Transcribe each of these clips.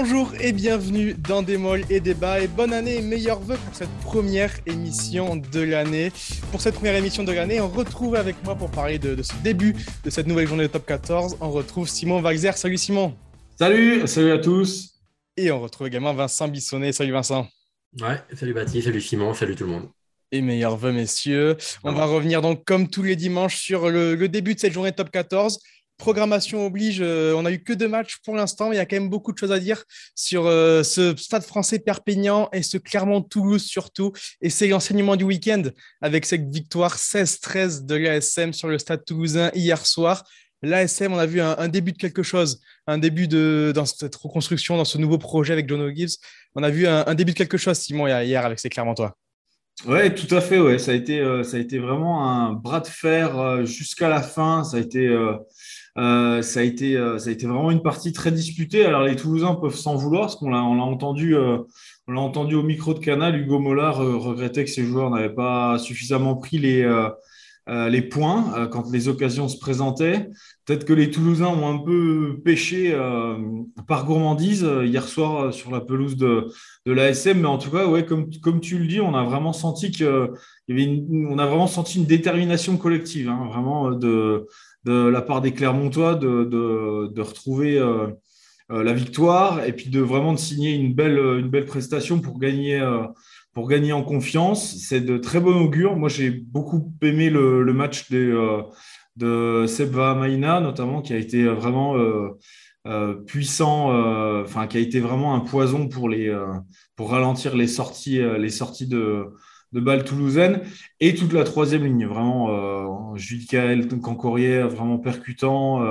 Bonjour et bienvenue dans Des Molles et Débats et bonne année et meilleurs vœux pour cette première émission de l'année. Pour cette première émission de l'année, on retrouve avec moi pour parler de, ce début de cette nouvelle journée de Top 14, on retrouve Simon Walzer. Salut Simon. Salut, salut à tous. Et on retrouve également Vincent Bissonnet. Salut Vincent. Ouais, salut Baptiste, salut Simon, salut tout le monde. Et meilleurs vœux messieurs. On va revenir donc comme tous les dimanches sur le, le début de cette journée de Top 14 programmation oblige, euh, on n'a eu que deux matchs pour l'instant, mais il y a quand même beaucoup de choses à dire sur euh, ce stade français Perpignan et ce Clermont-Toulouse surtout. Et c'est l'enseignement du week-end avec cette victoire 16-13 de l'ASM sur le stade toulousain hier soir. L'ASM, on a vu un, début de quelque chose, un début de, dans cette reconstruction, dans ce nouveau projet avec John Gibbs. On a vu un, début de quelque chose, Simon, hier avec ces Clermontois. Oui, tout à fait. Ouais. Ça, a été, euh, ça a été vraiment un bras de fer jusqu'à la fin. Ça a été euh, ça, a été, euh, ça a été vraiment une partie très disputée. Alors les Toulousains peuvent s'en vouloir parce qu'on l'a, entendu, euh, on entendu au micro de Canal. Hugo Mollard regrettait que ses joueurs n'avaient pas suffisamment pris les, les points quand les occasions se présentaient. Peut-être que les Toulousains ont un peu pêché par gourmandise hier soir sur la pelouse de, de l'ASM, mais en tout cas, ouais, comme, comme tu le dis, on a vraiment senti on a vraiment senti une détermination collective, hein, vraiment de de la part des Clermontois de, de, retrouver euh, euh, la victoire et puis de vraiment de signer une belle, une belle prestation pour gagner, euh, pour gagner en confiance. C'est de très bon augure. Moi, j'ai beaucoup aimé le, match des, de Sebva Maïna, notamment, qui a été vraiment puissant, enfin, qui a été vraiment un poison pour, les, pour ralentir les sorties, les sorties de de balles toulousaine et toute la troisième ligne. Vraiment, euh, Jules Cancorier, vraiment percutant.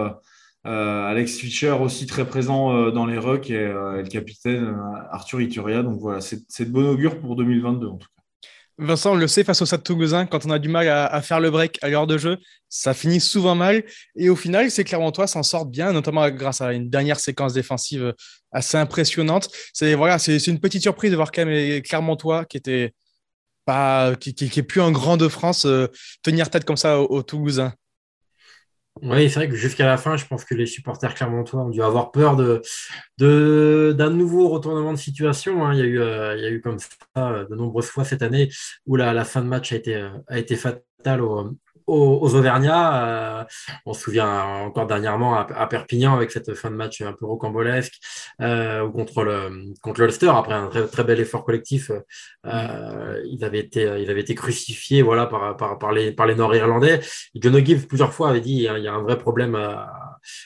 Euh, euh, Alex Fischer aussi très présent euh, dans les rucks et, le capitaine Arthur Ituria. Donc voilà, c'est de bon augure pour 2022 en tout cas. Vincent, on le sait, face au Stade Toulousain, quand on a du mal à, faire le break à l'heure de jeu, ça finit souvent mal. Et au final, c'est Clermontois s'en sortent bien, notamment grâce à une dernière séquence défensive assez impressionnante. C'est voilà, une petite surprise de voir quand même Clermontois qui était qui, qui, est plus un grand de France, euh, tenir tête comme ça au, Toulousain. Oui, c'est vrai que jusqu'à la fin, je pense que les supporters clermontois ont dû avoir peur de, de, d'un nouveau retournement de situation. Hein. Il, y a eu, euh, il y a eu comme ça euh, de nombreuses fois cette année où la, la fin de match a été, a été fatale au, aux, Auvergnats. Euh, on se souvient encore dernièrement à, Perpignan avec cette fin de match un peu rocambolesque euh, contre le contre l'Ulster après un très, très bel effort collectif. Euh, ils avaient été ils avaient été crucifiés voilà par, par, par les par les Nord-Irlandais. John O'Give plusieurs fois avait dit il y a un vrai problème à,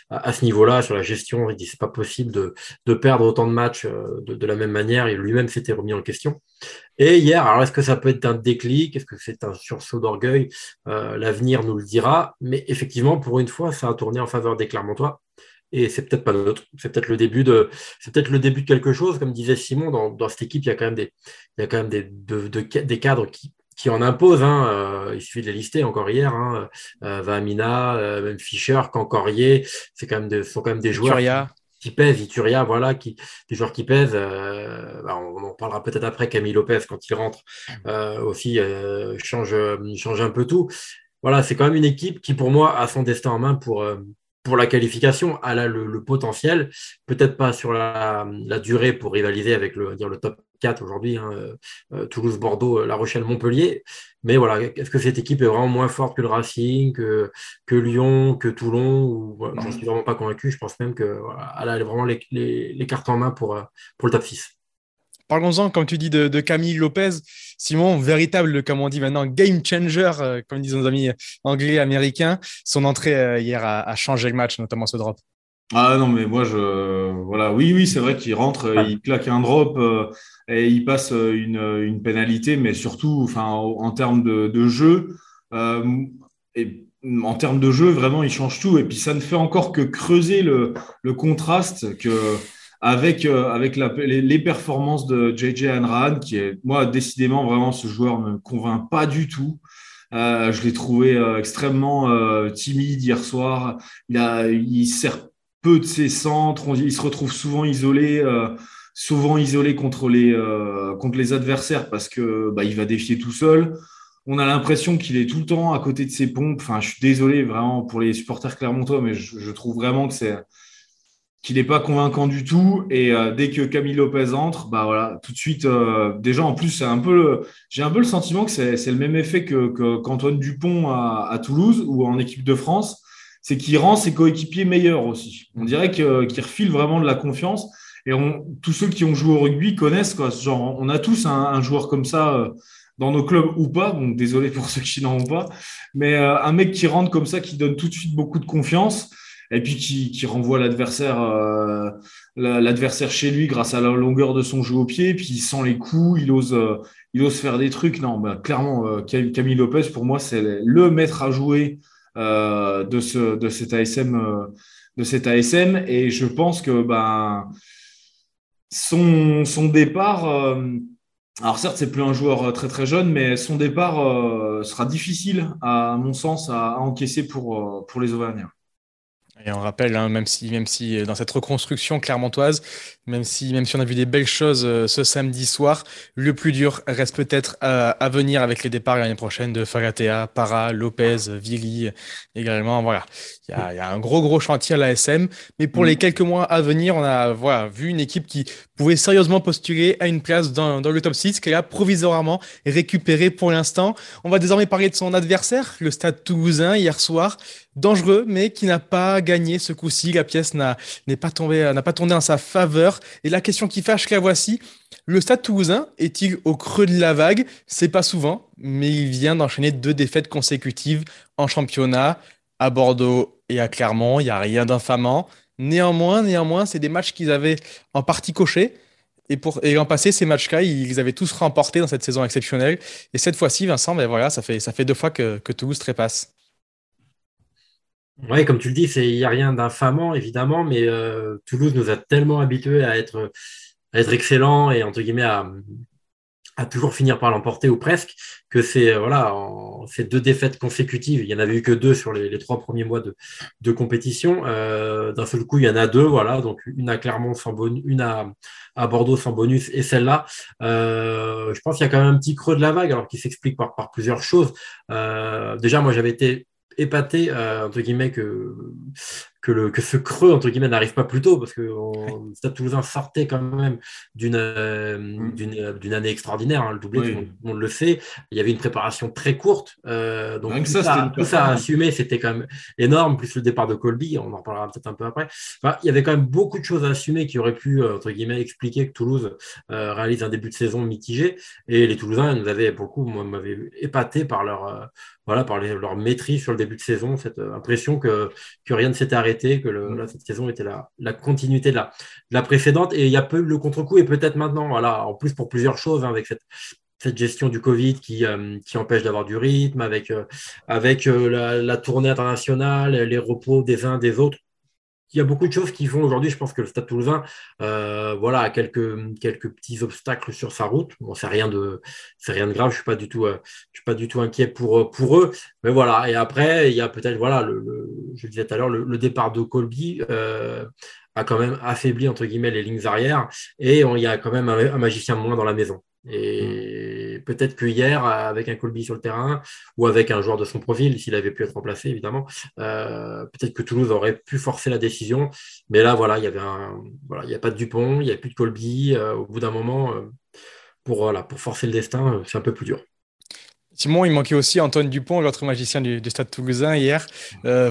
à, ce niveau-là sur la gestion. Il dit c'est pas possible de, de perdre autant de matchs de, de la même manière. Il lui-même s'était remis en question. Et hier, alors est-ce que ça peut être un déclic? Est-ce que c'est un sursaut d'orgueil? Euh, L'avenir nous le dira. Mais effectivement, pour une fois, ça a tourné en faveur des Clermontois. Et c'est peut-être pas neutre. C'est peut-être le début de, c'est peut-être le début de quelque chose. Comme disait Simon, dans, dans, cette équipe, il y a quand même des, il y a quand même des, de, des cadres qui, qui en imposent. Hein. Euh, il suffit de les lister encore hier. Hein. Euh, Vamina, euh, même Fischer, Cancorier, c'est quand même des, sont quand même des joueurs qui pèse, Ituria, voilà, qui, des joueurs qui pèsent. Euh, bah, on, en parlera peut-être après. Camille Lopez, quand il rentre, euh, aussi euh, change, change un peu tout. Voilà, c'est quand même une équipe qui, pour moi, a son destin en main pour, pour la qualification. Elle a le, potentiel, peut-être pas sur la, la, durée pour rivaliser avec le, dire, le top 4 aujourd'hui, hein, Toulouse, Bordeaux, La Rochelle, Montpellier. Mais voilà, est-ce que cette équipe est vraiment moins forte que le Racing, que, que Lyon, que Toulon Je ne suis vraiment pas convaincu. Je pense même qu'elle a vraiment les, les, cartes en main pour, euh, pour le top 6. Parlons-en, comme tu dis, de, Camille Lopez. Simon, véritable, comme on dit maintenant, game changer, euh, comme disent nos amis anglais, américains. Son entrée euh, hier a, a, changé le match, notamment ce drop. Ah non, mais moi, je. Voilà, oui, oui, c'est vrai qu'il rentre, il claque un drop euh, et il passe une, une, pénalité, mais surtout, enfin, en termes de, de jeu, et en termes de jeu, vraiment, il change tout. Et puis, ça ne fait encore que creuser le, le contraste que, avec, la, les, performances de JJ Anrahan, qui est, moi, décidément, vraiment, ce joueur ne me convainc pas du tout. je l'ai trouvé extrêmement timide hier soir. Il, a, sert peu de ses centres. Il se retrouve souvent isolé, euh, souvent isolé contre les, euh, contre les adversaires parce que bah, il va défier tout seul. On a l'impression qu'il est tout le temps à côté de ses pompes. Enfin, je suis désolé vraiment pour les supporters clermontois, mais je, trouve vraiment que c'est qu'il n'est pas convaincant du tout. Et euh, dès que Camille Lopez entre, bah voilà, tout de suite, euh, déjà en plus, c'est un peu, j'ai un peu le sentiment que c'est, le même effet que, qu'Antoine Dupont à, Toulouse ou en équipe de France, c'est qu'il rend ses coéquipiers meilleurs aussi. On dirait qu'il refile vraiment de la confiance. Et tous ceux qui ont joué au rugby connaissent quoi. Genre, on a tous un, joueur comme ça euh, dans nos clubs ou pas. Donc désolé pour ceux qui n'en ont pas, mais un mec qui rentre comme ça, qui donne tout de suite beaucoup de confiance et puis qui, renvoie l'adversaire euh, l'adversaire chez lui grâce à la longueur de son jeu au pied, puis il sent les coups, il ose, euh, faire des trucs. Non, bah, clairement, euh, Camille Lopez, pour moi, c'est le maître à jouer de, ce, de, cet ASM. Et je pense que ben, son, son départ, alors certes, c'est plus un joueur très très jeune, mais son départ sera difficile, à mon sens, à, encaisser pour, pour les Auvergnats. Et on rappelle, hein, même, si, même si euh, dans cette reconstruction clermontoise, même si, même si on a vu des belles choses euh, ce samedi soir, le plus dur reste peut-être à, venir avec les départs l'année prochaine de Fagatea, Para, Lopez, Vili également. Voilà, il y, a, un gros, gros chantier à l'ASM. Mais pour les mm. quelques mois à venir, on a voilà, vu une équipe qui pouvait sérieusement postuler à une place dans, dans le top 6, qu'elle a provisoirement récupéré pour l'instant. On va désormais parler de son adversaire, le Stade toulousain, hier soir dangereux, mais qui n'a pas gagné ce coup-ci. La pièce n'a pas, n'a pas tourné en sa faveur. Et la question qui fâche, la voici. Le Stade toulousain est-il au creux de la vague? C'est pas souvent, mais il vient d'enchaîner deux défaites consécutives en championnat à Bordeaux et à Clermont. Il n'y a rien d'infamant. Néanmoins, néanmoins, c'est des matchs qu'ils avaient en partie cochés. Et, pour, et l'an passé, ces matchs-là, ils avaient tous remportés dans cette saison exceptionnelle. Et cette fois-ci, Vincent, ben voilà, ça fait, ça fait deux fois que, que Toulouse trépasse. Oui, comme tu le dis, il n'y a rien d'infamant, évidemment, mais euh, Toulouse nous a tellement habitués à être, à être excellents et, entre guillemets, à, à toujours finir par l'emporter ou presque, que c'est voilà, ces deux défaites consécutives, il n'y en avait eu que deux sur les, trois premiers mois de, de compétition. Euh, d'un seul coup, il y en a deux, voilà, donc une à Clermont sans bonus, une à, à, Bordeaux sans bonus et celle-là. Euh, je pense qu'il y a quand même un petit creux de la vague, alors qui s'explique par, par, plusieurs choses. déjà, moi, j'avais été épaté, euh, entre guillemets, que, que, le, que ce creux, entre guillemets, n'arrive pas plus tôt, parce que le Stade Toulousain sortait quand même d'une euh, mm. euh, d'une année extraordinaire, hein, le doublé, tout, le monde le sait. Il y avait une préparation très courte, donc tout ça, tout ça à assumer, c'était quand même énorme, plus le départ de Colby, on en reparlera peut-être un peu après. Enfin, il y avait quand même beaucoup de choses à assumer qui auraient pu, entre guillemets, expliquer que Toulouse réalise un début de saison mitigé, et les Toulousains nous avaient, beaucoup, moi, m'avaient épaté par leur voilà, par leur maîtrise sur le début de saison, cette euh, impression que, que rien ne s'était arrêté, que mm. cette saison était la, la continuité de la, la, précédente. Et il y a peu le contre-coup, et peut-être maintenant, voilà, en plus pour plusieurs choses, hein, avec cette, cette gestion du Covid qui, euh, qui empêche d'avoir du rythme, avec, euh, avec la, la, tournée internationale, les repos des uns des autres il y a beaucoup de choses qui font aujourd'hui, je pense que le Stade Toulousain, euh, voilà, a quelques, quelques petits obstacles sur sa route. Bon, c'est rien de, c'est rien de grave. Je suis pas du tout, euh, je suis pas du tout inquiet pour pour eux. Mais voilà. Et après, il y a peut-être, voilà, le, je disais tout à l'heure, le, départ de Colby euh, a quand même affaibli entre guillemets les lignes arrière, et il y a quand même un, magicien moins dans la maison. Et mm. peut-être que hier, avec un Colby sur le terrain ou avec un joueur de son profil, s'il avait pu être remplacé, évidemment, euh, peut-être que Toulouse aurait pu forcer la décision. Mais là, voilà, il y avait un, voilà, il n'y a pas de Dupont, il n'y a plus de Colby. Euh, au bout d'un moment, euh, pour, voilà, pour forcer le destin, c'est un peu plus dur. Simon, il manquait aussi Antoine Dupont, l'autre magicien du, Stade Toulousain hier.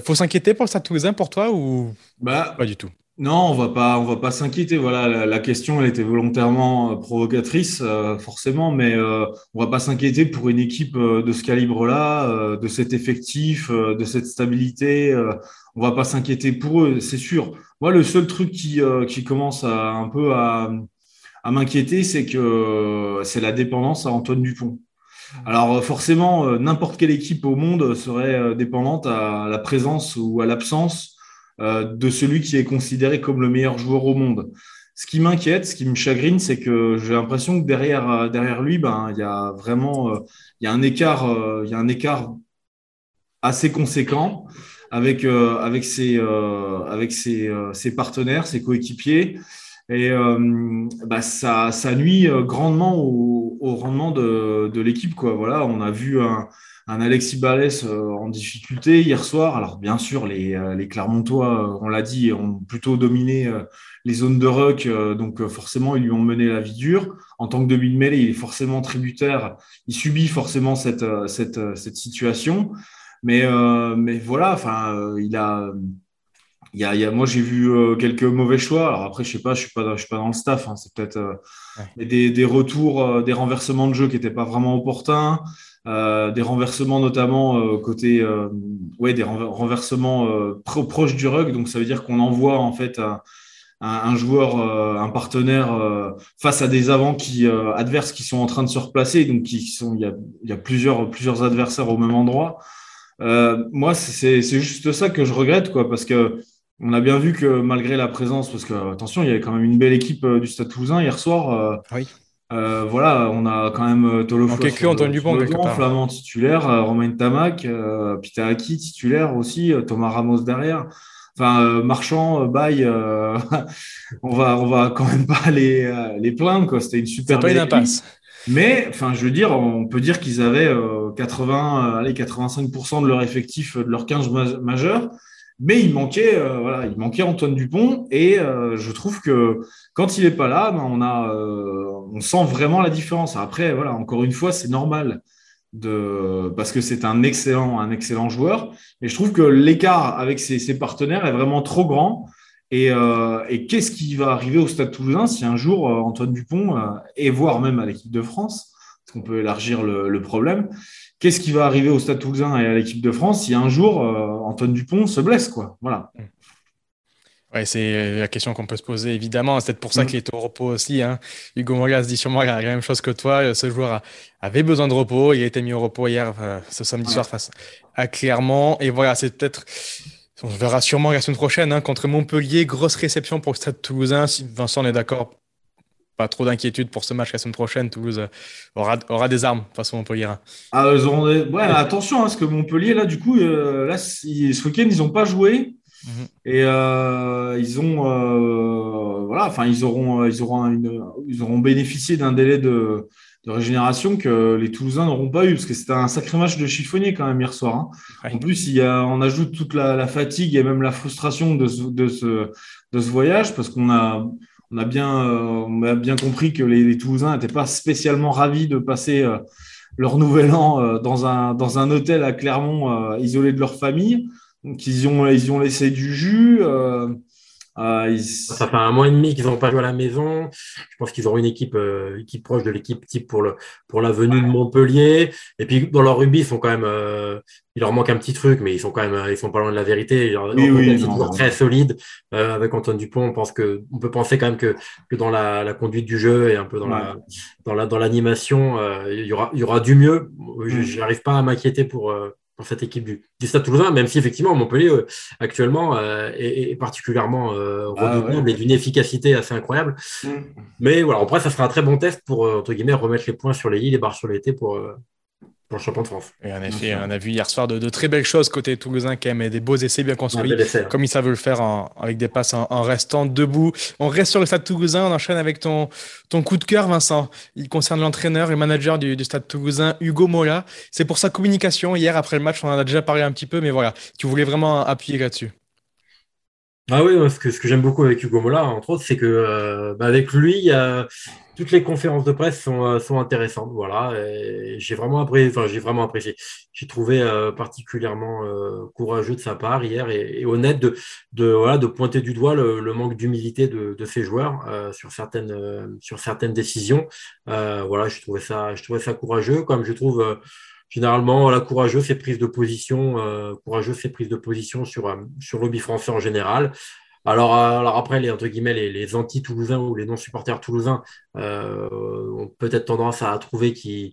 faut s'inquiéter pour le Stade Toulousain pour toi ou bah, pas du tout? Non, on va pas, on va pas s'inquiéter. Voilà, la, question, elle était volontairement euh, provocatrice, euh, forcément, mais euh, on va pas s'inquiéter pour une équipe de ce calibre-là, de cet effectif, de cette stabilité. on va pas s'inquiéter pour eux, c'est sûr. Moi, le seul truc qui, qui commence à, un peu à, à m'inquiéter, c'est que c'est la dépendance à Antoine Dupont. Alors forcément, n'importe quelle équipe au monde serait dépendante à la présence ou à l'absence de celui qui est considéré comme le meilleur joueur au monde. Ce qui m'inquiète, ce qui me chagrine, c'est que j'ai l'impression que derrière, euh, derrière lui, ben, il y a vraiment euh, il y a un écart, il y a un écart assez conséquent avec, avec, ses, avec ses, ses, partenaires, ses coéquipiers. Et bah, ça, ça, nuit grandement au, rendement de, de l'équipe. Voilà, on a vu un, un Alexis Balès en difficulté hier soir. Alors bien sûr, les, les Clermontois, on l'a dit, ont plutôt dominé les zones de ruck, donc forcément ils lui ont mené la vie dure. En tant que demi de mêlée, il est forcément tributaire, il subit forcément cette, cette, cette situation. Mais, mais voilà, enfin, il a il y a, moi, j'ai vu euh, quelques mauvais choix. Alors après, je sais pas, je suis pas, je suis pas dans le staff. Hein. C'est peut-être euh, des, des, retours, euh, des renversements de jeu qui n'étaient pas vraiment opportuns, des renversements notamment côté, ouais, des renversements proches du rug. Donc ça veut dire qu'on envoie en fait un, joueur, un partenaire face à des avants qui adverses qui sont en train de se replacer. Donc qui sont, il y a, plusieurs, plusieurs adversaires au même endroit. moi, c'est juste ça que je regrette, quoi, parce que on a bien vu que malgré la présence, parce que attention, il y avait quand même une belle équipe euh, du Stade Toulousain hier soir. Euh, oui. Euh, voilà, on a quand même Tolofo, Flamand titulaire, Romain Tamac, Peter titulaire aussi, Thomas Ramos derrière. Enfin, Marchand, Baye, on va on va quand même pas les, les plaindre quoi. C'était une super. pas une impasse. Mais, enfin, je veux dire, on peut dire qu'ils avaient 80, allez, 85% de leur effectif, de leur 15 majeurs. Mais il manquait, euh, voilà, il manquait Antoine Dupont et euh, je trouve que quand il n'est pas là, ben, on, a, euh, on sent vraiment la différence. Après, voilà, encore une fois, c'est normal de, parce que c'est un excellent, un excellent joueur. Mais je trouve que l'écart avec ses, partenaires est vraiment trop grand. Et, qu'est-ce qui va arriver au Stade Toulousain si un jour Antoine Dupont et voire même à l'équipe de France, parce qu'on peut élargir le problème, qu'est-ce qui va arriver au Stade Toulousain et à l'équipe de France si un jour euh, Antoine Dupont se blesse quoi? Voilà. Ouais, c'est la question qu'on peut se poser, évidemment. C'est peut-être pour ça mm. qu'il est au repos aussi. Hein. Hugo Moria se dit sûrement la même chose que toi. Ce joueur avait besoin de repos. Il a été mis au repos hier, euh, ce samedi soir, face à Clermont. Et voilà, c'est peut-être. On verra sûrement la semaine prochaine hein, contre Montpellier. Grosse réception pour le Stade Toulousain. Si Vincent est d'accord, pas trop d'inquiétude pour ce match la semaine prochaine. Toulouse euh, aura, aura des armes face à Montpellier. Ah, ils ouais, attention, hein, parce que Montpellier, là, du coup, euh, là, ce week-end, ils n'ont pas joué. Mhm. Et euh, ils ont, voilà, enfin, ils auront, ils auront, ils auront bénéficié d'un délai de, de, régénération que les Toulousains n'auront pas eu, parce que c'était un sacré match de chiffonnier quand même hier soir. Hein. En plus, il y a, on ajoute toute la, fatigue et même la frustration de de ce, de ce voyage, parce qu'on a, on a bien, euh, on a bien compris que les, Toulousains n'étaient pas spécialement ravis de passer euh, leur nouvel an euh, dans un, dans un hôtel à Clermont, isolé de leur famille. Donc, ils ont, ils ont laissé du jus. Euh, ça fait un mois et demi qu'ils n'ont pas joué à la maison. Je pense qu'ils auront une équipe, euh, équipe proche de l'équipe type pour, le, pour la venue de Montpellier. Et puis dans leur rugby, ils sont quand même, euh, il leur manque un petit truc, mais ils sont quand même, ils sont pas loin de la vérité. Ils sont très solide avec Antoine Dupont. On pense que, on peut penser quand même que, que dans la, la conduite du jeu et un peu dans la, dans la, dans l'animation, il y aura, il y aura du mieux. Je n'arrive pas à m'inquiéter pour cette équipe du, Stade Toulousain, même si effectivement Montpellier euh, actuellement euh, est, particulièrement euh, ah redoutable et d'une efficacité assez incroyable. Mm. Mais voilà, après, ça sera un très bon test pour entre guillemets remettre les points sur les i, les barres sur les t pour, pour le champion de France. Et en effet, on a vu hier soir de, très belles choses côté toulousain quand même, et des beaux essais bien construits, hein. comme ils savent le faire avec des passes en, restant debout. On reste sur le stade toulousain, on enchaîne avec ton, ton coup de cœur, Vincent. Il concerne l'entraîneur et manager du, stade toulousain, Hugo Mola. C'est pour sa communication. Hier, après le match, on en a déjà parlé un petit peu, mais voilà, tu voulais vraiment appuyer là-dessus. Ah oui, ce que, ce que j'aime beaucoup avec Hugo Mola, entre autres, c'est que euh, bah, avec lui, il y a toutes les conférences de presse sont, euh, sont intéressantes. Voilà, j'ai vraiment apprécié. Enfin, j'ai vraiment apprécié. J'ai trouvé euh, particulièrement euh, courageux de sa part hier et, honnête de, de, voilà, de pointer du doigt le, manque d'humilité de, de ses joueurs sur certaines sur certaines décisions. voilà, je trouvais ça, je trouvais ça courageux, comme je trouve. Généralement, la courageux, c'est prise de position, courageux, c'est prise de position sur, sur le français en général. Alors, alors après, les, entre guillemets, les, anti-toulousains ou les non-supporters toulousains euh, ont peut-être tendance à trouver qu'ils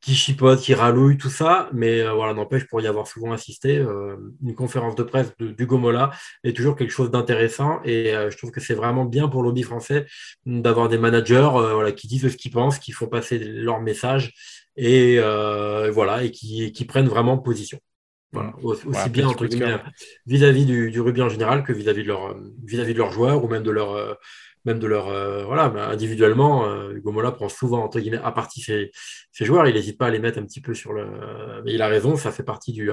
qui chipotent, qui rallouillent, tout ça. Mais euh, voilà, n'empêche, pour y avoir souvent assisté, euh, une conférence de presse du Gomola est toujours quelque chose d'intéressant. Et je trouve que c'est vraiment bien pour le lobby français d'avoir des managers qui disent ce qu'ils pensent, qui font passer leur message et voilà, et qui, qui prennent vraiment position. Voilà, aussi bien entre vis-à-vis du, du, rugby en général que vis-à-vis de, leur, vis-à-vis de leurs joueurs ou même de, leur, même de leur. Euh, voilà, individuellement, euh, Hugo Mola prend souvent, entre guillemets, à partie ses, joueurs. Il n'hésite pas à les mettre un petit peu sur le. Mais il a raison, ça fait partie du,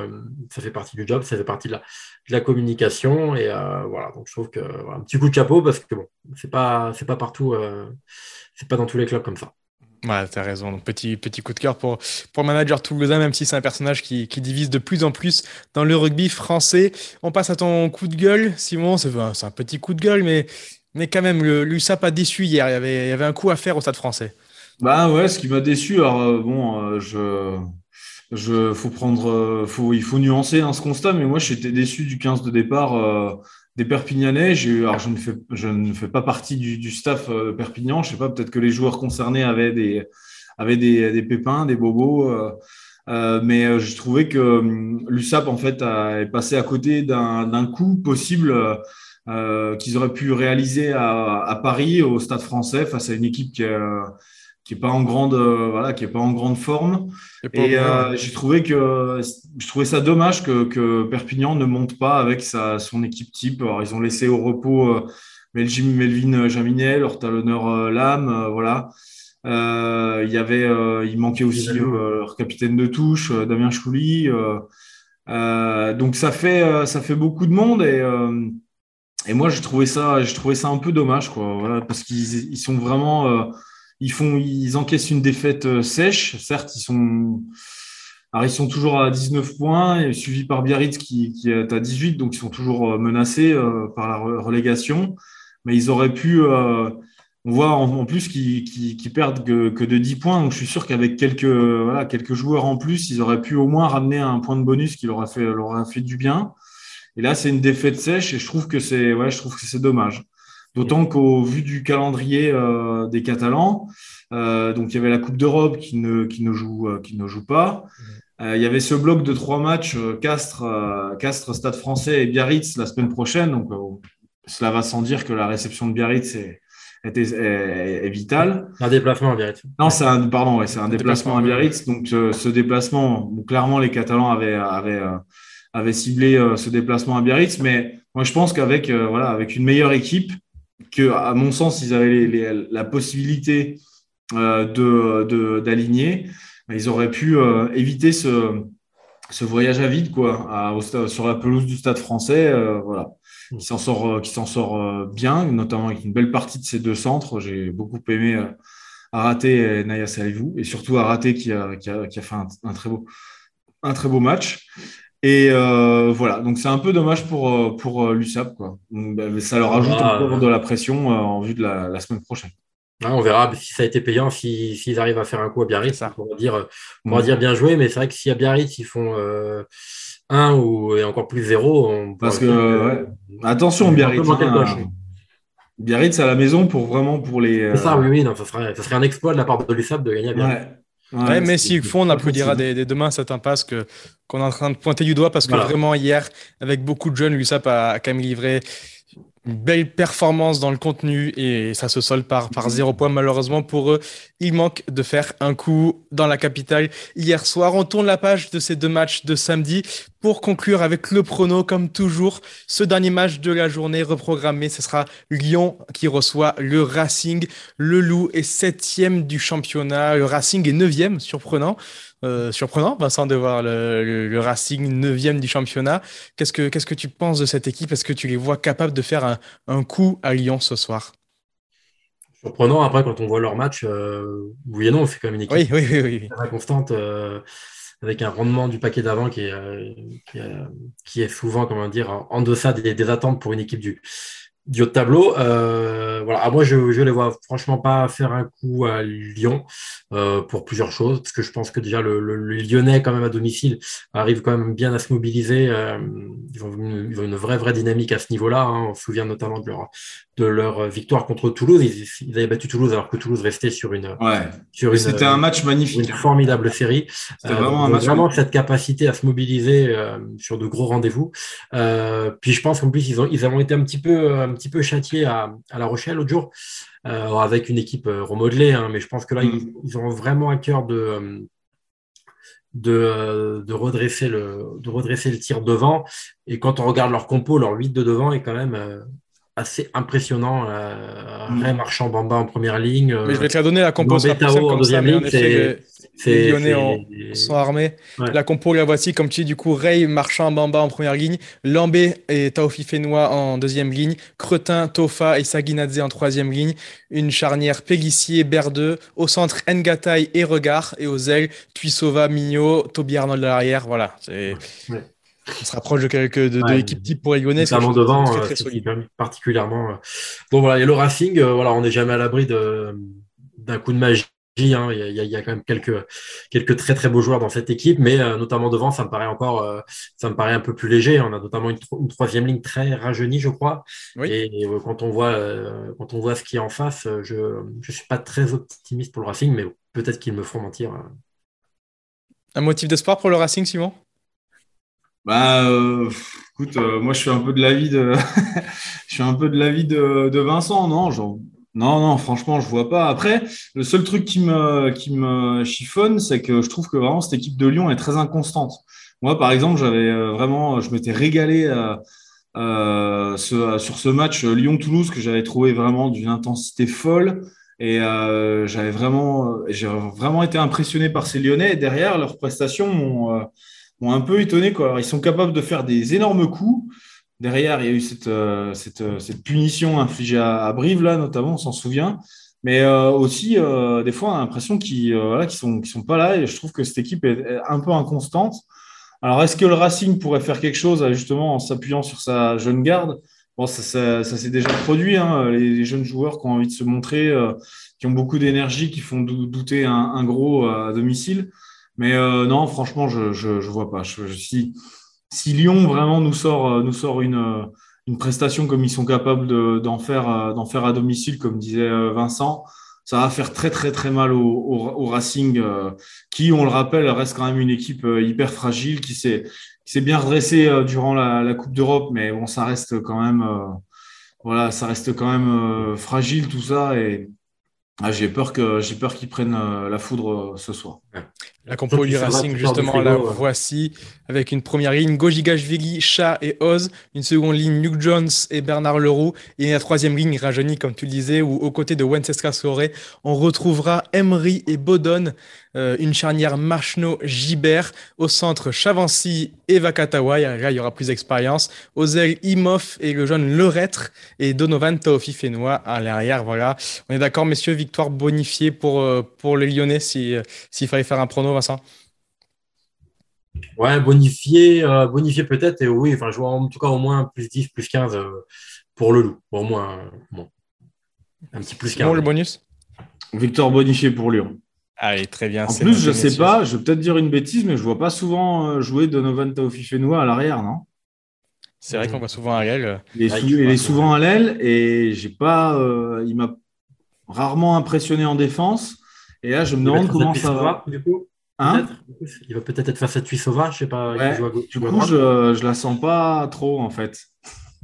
ça fait partie du job, ça fait partie de la, de la communication. Et voilà, donc je trouve que. un petit coup de chapeau parce que bon, c'est pas, c'est pas partout, c'est pas dans tous les clubs comme ça. Ouais, t'as raison. Petit, petit coup de cœur pour, le manager toulousain, même si c'est un personnage qui, divise de plus en plus dans le rugby français. On passe à ton coup de gueule, Simon. C'est un, petit coup de gueule, mais, mais quand même, l'USAP a déçu hier. Il y, avait, il avait un coup à faire au stade français. Bah ouais, ce qui m'a déçu, alors euh, bon, euh, je. Je, faut prendre, euh, il faut nuancer hein, ce constat, mais moi j'étais déçu du 15 de départ des Perpignanais. alors je ne fais, ne pas partie du, staff euh, Perpignan. Je sais pas, peut-être que les joueurs concernés avaient des, pépins, des bobos. Euh, euh, mais je trouvais que hum, l'USAP en fait est passé à côté d'un coup possible qu'ils auraient pu réaliser à, à, Paris au Stade Français face à une équipe qui, qui est pas en grande euh, voilà qui est pas en grande forme. Et euh, j'ai trouvé que je trouvais ça dommage que, que, Perpignan ne monte pas avec sa son équipe type. Alors ils ont laissé au repos euh, Melvin Jaminet leur talonneur Lame voilà. Il y avait il manquait aussi leur capitaine de touche Damien Chouli donc ça fait ça fait beaucoup de monde et et moi j'ai trouvé ça j'ai trouvé ça un peu dommage quoi voilà parce qu'ils ils sont vraiment ils, font, ils encaissent une défaite euh, sèche. Certes, ils sont, alors, ils sont toujours à 19 points, suivis par Biarritz qui, est à 18, donc ils sont toujours euh, menacés euh, par la relégation. Mais ils auraient pu. on voit en, plus qu'ils perdent que, de 10 points. Donc je suis sûr qu'avec quelques, voilà, quelques joueurs en plus, ils auraient pu au moins ramener un point de bonus qui leur a fait, leur a fait du bien. Et là, c'est une défaite sèche et je trouve que c'est ouais, je trouve que c'est dommage. D'autant qu'au vu du calendrier euh, des Catalans, euh, donc il y avait la Coupe d'Europe qui ne, qui, ne joue, euh, qui ne joue pas. il y avait ce bloc de trois matchs, Castres, Castres, Stade français et Biarritz la semaine prochaine. Donc cela va sans dire que la réception de Biarritz est, est, vitale. Un déplacement à Biarritz. Non, c'est un, pardon, c'est un déplacement, à Biarritz. Donc ce déplacement, clairement les Catalans avaient, avaient, avaient ciblé ce déplacement à Biarritz. Mais moi je pense qu'avec voilà, avec une meilleure équipe, que, à mon sens, ils avaient la possibilité euh, d'aligner, ils auraient pu euh, éviter ce, ce, voyage à vide quoi, à, sur la pelouse du Stade français. Euh, voilà. Qui s'en sort, qui s'en sort bien, notamment avec une belle partie de ces deux centres. J'ai beaucoup aimé Araté et Naya Salivou, et surtout Araté qui a, qui a, qui a fait un, très beau, un très beau match. Et euh, voilà, donc c'est un peu dommage pour, euh, pour euh, l'USAP. Quoi. Ben, ça leur ajoute ah, encore de la pression en vue de la, semaine prochaine. on verra si ça a été payant, s'ils arrivent à faire un coup à Biarritz. On pourra dire, on dire bien joué, mais c'est vrai que si à Biarritz, ils font un ou et encore plus zéro, on Parce que, attention, Biarritz. Hein, Biarritz à la maison pour vraiment pour les. C'est ça, oui, oui, non, ça, serait, ça serait un exploit de la part de l'USAP de gagner à Biarritz. Ouais, mais s'ils font, on applaudira dès, demain cette impasse que, qu'on est en train de pointer du doigt parce que vraiment hier, avec beaucoup de jeunes, l'USAP a quand même livré une belle performance dans le contenu et ça se solde par, par zéro point malheureusement pour eux. Il manque de faire un coup dans la capitale hier soir. On tourne la page de ces deux matchs de samedi pour conclure avec le prono comme toujours. Ce dernier match de la journée reprogrammé, ce sera Lyon qui reçoit le Racing. Le Loup est septième du championnat. Le Racing est neuvième, surprenant. Euh, surprenant, Vincent, de voir le, Racing 9e du championnat. Qu'est-ce que, qu'est-ce que tu penses de cette équipe? Est-ce que tu les vois capables de faire un, coup à Lyon ce soir? Surprenant, après, quand on voit leur match, euh, oui et non, c'est quand même une équipe oui, très constante, euh, avec un rendement du paquet d'avant qui est, qui, est, souvent, comment dire, en deçà des attentes pour une équipe du, haut de tableau. Euh, voilà. Moi, je ne les vois franchement pas faire un coup à Lyon euh, pour plusieurs choses, parce que je pense que déjà le, Lyonnais, quand même à domicile, arrive quand même bien à se mobiliser. Euh, ils, ont une, vraie, vraie dynamique à ce niveau-là. Hein. On se souvient notamment de leur, de leur victoire contre Toulouse. Ils, avaient battu Toulouse alors que Toulouse restait sur une. Ouais. C'était un match magnifique. Une formidable série. C'était vraiment un match. Vraiment cette capacité à se mobiliser sur de gros rendez-vous. puis je pense qu'en plus, ils, ont, ils ont été un petit peu petit peu châtié à, La Rochelle l'autre jour, euh, avec une équipe euh, remodelée, hein, mais je pense que là, mm. ils, ont vraiment à cœur de, de, redresser le, de redresser le tir devant. Et quand on regarde leur compo, leur 8 de devant est quand même, euh, assez impressionnant. Euh, mm. Marchand Bamba en première ligne. Mais je vais te la donner, la compo en deuxième ligne. Les Lyonnais en, sont armés. La compo, la voici, comme tu dis, du coup, Ray, Marchand, Bamba en première ligne, Lambé et Taofi Fenois en deuxième ligne, Cretin, Tofa et Saginadze en troisième ligne, une charnière Pélissier, Berdeux, au centre Ngatai et Regard, et aux ailes, Tuisova, Mignot, Toby Arnold à l'arrière. Voilà. On se rapproche de quelques de, l'équipe type pour Lyonnais. Notamment devant, très, euh, particulièrement. Euh. Bon, voilà, et le Racing, euh, voilà, on n'est jamais à l'abri d'un coup de magie Hein. Il, y a, quand même quelques, quelques très très beaux joueurs dans cette équipe, mais euh, notamment devant, ça me paraît encore, euh, ça me paraît un peu plus léger. On a notamment une, troisième ligne très rajeunie, je crois. Et, euh, quand on voit quand on voit ce qui est en face, je ne suis pas très optimiste pour le Racing, mais peut-être qu'ils me feront mentir. Un motif d'espoir pour le Racing, Simon? Bah, écoute, moi je suis un peu de l'avis de, je suis un peu de l'avis de, Vincent, non? Genre, non, non, franchement, je vois pas. Après, le seul truc qui me, qui me chiffonne, c'est que je trouve que vraiment cette équipe de Lyon est très inconstante. Moi, par exemple, j'avais euh, vraiment, je m'étais régalé euh, euh, sur ce match Lyon-Toulouse que j'avais trouvé vraiment d'une intensité folle. Et j'avais vraiment, j'ai vraiment été impressionné par ces Lyonnais. Derrière, leurs prestations m'ont un peu étonné. Quoi. ils sont capables de faire des énormes coups. Derrière, il y a eu cette, euh, euh, cette, punition infligée à, Brive, là, notamment, on s'en souvient. Mais euh, aussi, des fois, on a l'impression qu'ils sont, sont pas là. Et je trouve que cette équipe est un peu inconstante. Alors, est-ce que le Racing pourrait faire quelque chose, justement, en s'appuyant sur sa jeune garde? Bon, ça, s'est déjà produit. Hein, les, jeunes joueurs qui ont envie de se montrer, qui ont beaucoup d'énergie, qui font douter un, gros à domicile. Mais non, franchement, je ne vois pas. Je, je, si Lyon vraiment nous sort, euh, nous sort une, euh, une prestation comme ils sont capables d'en faire, euh, faire à domicile, comme disait Vincent, ça va faire très très très mal au, au, Racing, qui, on le rappelle, reste quand même une équipe hyper fragile, qui s'est, bien redressée durant la, la Coupe d'Europe, mais bon, ça reste quand même, voilà, ça reste quand même fragile tout ça, et ah, j'ai peur que j'ai peur qu'ils prennent la foudre ce soir. La compo du Racing, justement, là, voici, avec une première ligne, Gojigashvili, Chat et Oz, une seconde ligne, Luke Jones et Bernard Leroux, et la troisième ligne, Rajoni, comme tu le disais, où aux côtés de Wenceska Soré, on retrouvera Emery et Bodon, euh, une charnière Marchno-Gibert, au centre Chavancy et Vakatawa, là, il y aura plus d'expérience, aux ailes Imoff et le jeune Leretre, et Donovan Taofi Fenois à l'arrière, voilà. On est d'accord, messieurs, victoire bonifiée pour, euh, pour les Lyonnais euh, s'il fallait faire un prono Vincent? Ouais, bonifié, euh, bonifié peut-être. Et oui, enfin, je vois en tout cas au moins plus 10, plus 15 euh, pour le loup. au moins, un petit plus 15. Bon, le bonus? Victor bonifié pour Lyon. Allez, très bien. En plus, je ne sais pas, je vais peut-être dire une bêtise, mais je ne vois pas souvent euh, jouer Donovan Taofi-Fenois à l'arrière, non? C'est vrai qu'on voit souvent à l'aile. Il est, souvent à l'aile et j'ai pas, il m'a rarement impressionné en défense. Et là, je me demande comment ça va. Du coup hein? Il va peut-être être face à Tuisova, je sais pas. du coup, je, je la sens pas trop en fait.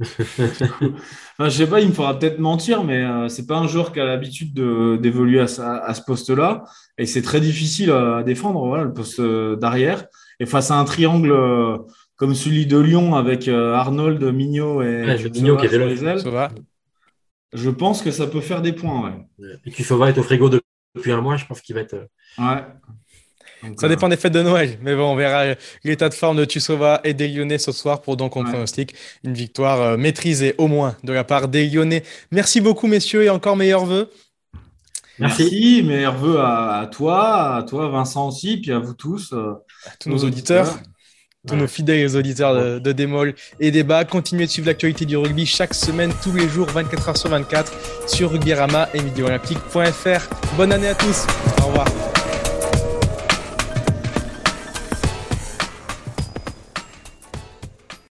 enfin, je sais pas, il me faudra peut-être mentir, mais euh, c'est pas un joueur qui a l'habitude d'évoluer à, à, ce poste-là. Et c'est très difficile à défendre, voilà, le poste euh, d'arrière. Et face à un triangle euh, comme celui de Lyon avec Arnold, Mignot et ouais, Mignot qui est les ailes, je pense que ça peut faire des points. Ouais. Et Tuisova est au frigo de depuis un mois, je pense qu'il va être. Euh, ouais. ça dépend des fêtes de Noël, mais bon, on verra l'état de forme de Tussova et des Lyonnais ce soir pour donc on pronostique une victoire euh, maîtrisée au moins de la part des Lyonnais. Merci beaucoup messieurs et encore meilleurs vœux. Merci, meilleurs vœux à, toi, à toi Vincent aussi, puis à vous tous, euh, à tous nos, auditeurs tous nos fidèles auditeurs de, de Démol et Débat. Continuez de suivre l'actualité du rugby chaque semaine, tous les jours, 24 h sur 24 sur rugbyrama et vidéoolympique.fr. Bonne année à tous. Au revoir.